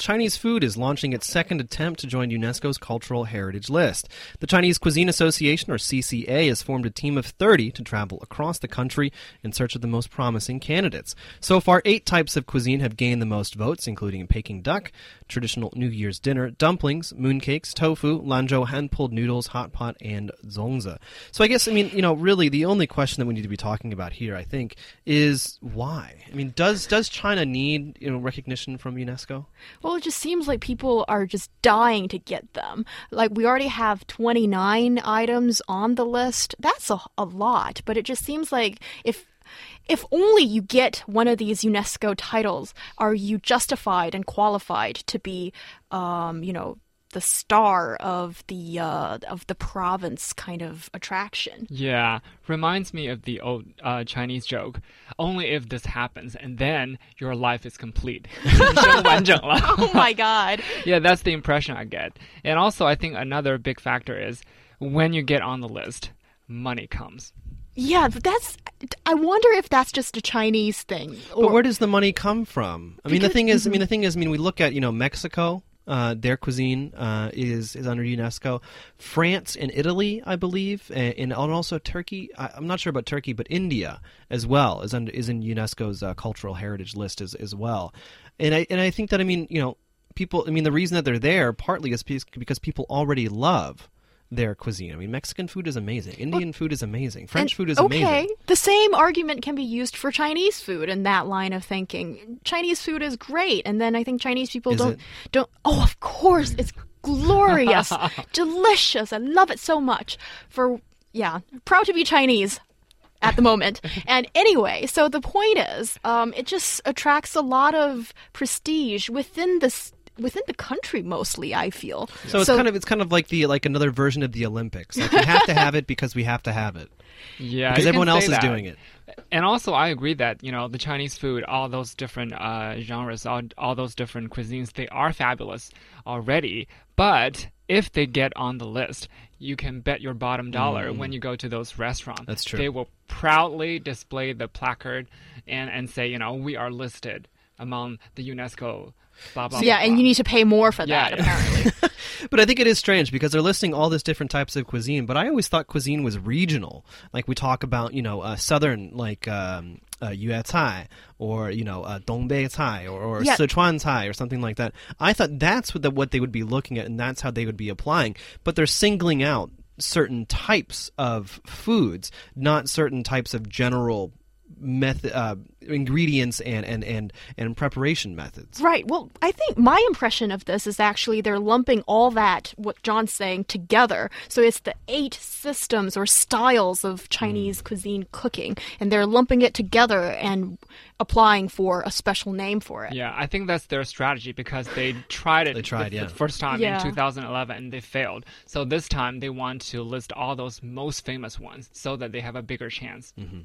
Chinese food is launching its second attempt to join UNESCO's Cultural Heritage List. The Chinese Cuisine Association, or CCA, has formed a team of 30 to travel across the country in search of the most promising candidates. So far, eight types of cuisine have gained the most votes, including Peking duck, traditional New Year's dinner, dumplings, mooncakes, tofu, lanzhou, hand pulled noodles, hot pot, and zongzi. So I guess, I mean, you know, really the only question that we need to be talking about here, I think, is why? I mean, does, does China need, you know, recognition from UNESCO? Well, it just seems like people are just dying to get them. Like, we already have 29 items on the list. That's a, a lot, but it just seems like if if only you get one of these UNESCO titles, are you justified and qualified to be, um, you know, the star of the uh, of the province kind of attraction. Yeah, reminds me of the old uh, Chinese joke. Only if this happens, and then your life is complete. oh my god. yeah, that's the impression I get. And also, I think another big factor is when you get on the list, money comes. Yeah, but that's. I wonder if that's just a Chinese thing. Or, but where does the money come from? I mean, the thing is, I mean, the thing is, I mean, we look at you know Mexico uh, their cuisine uh, is is under UNESCO. France and Italy, I believe, and, and also Turkey. I, am not sure about Turkey, but India as well is under is in UNESCO's uh, cultural heritage list as as well. And I and I think that I mean you know people. I mean the reason that they're there partly is because people already love their cuisine. I mean, Mexican food is amazing. Indian well, food is amazing. French and, food is okay, amazing. Okay, the same argument can be used for Chinese food in that line of thinking. Chinese food is great, and then I think Chinese people is don't it? don't. Oh, of course, it's glorious, delicious. I love it so much. For yeah, proud to be Chinese at the moment. and anyway, so the point is, um, it just attracts a lot of prestige within the within the country mostly. I feel so. It's so, kind of it's kind of like the like another version of the Olympics. Like we have to have it because we have to have it. Yeah, because everyone else that. is doing it. And also, I agree that you know the Chinese food, all those different uh, genres, all, all those different cuisines, they are fabulous already. But if they get on the list, you can bet your bottom dollar mm. when you go to those restaurants. That's true. They will proudly display the placard and, and say, you know, we are listed among the UNESCO Blah, blah, yeah, blah, and you need to pay more for yeah, that, apparently. but I think it is strange because they're listing all these different types of cuisine. But I always thought cuisine was regional. Like we talk about, you know, uh, southern like um, uh, Yue Cai or you know uh, Dongbei Cai or, or yeah. Sichuan Cai or something like that. I thought that's what the, what they would be looking at and that's how they would be applying. But they're singling out certain types of foods, not certain types of general method uh, ingredients and, and and and preparation methods right well i think my impression of this is actually they're lumping all that what john's saying together so it's the eight systems or styles of chinese mm. cuisine cooking and they're lumping it together and applying for a special name for it yeah i think that's their strategy because they tried it they tried, the, yeah. the first time yeah. in 2011 and they failed so this time they want to list all those most famous ones so that they have a bigger chance mm -hmm.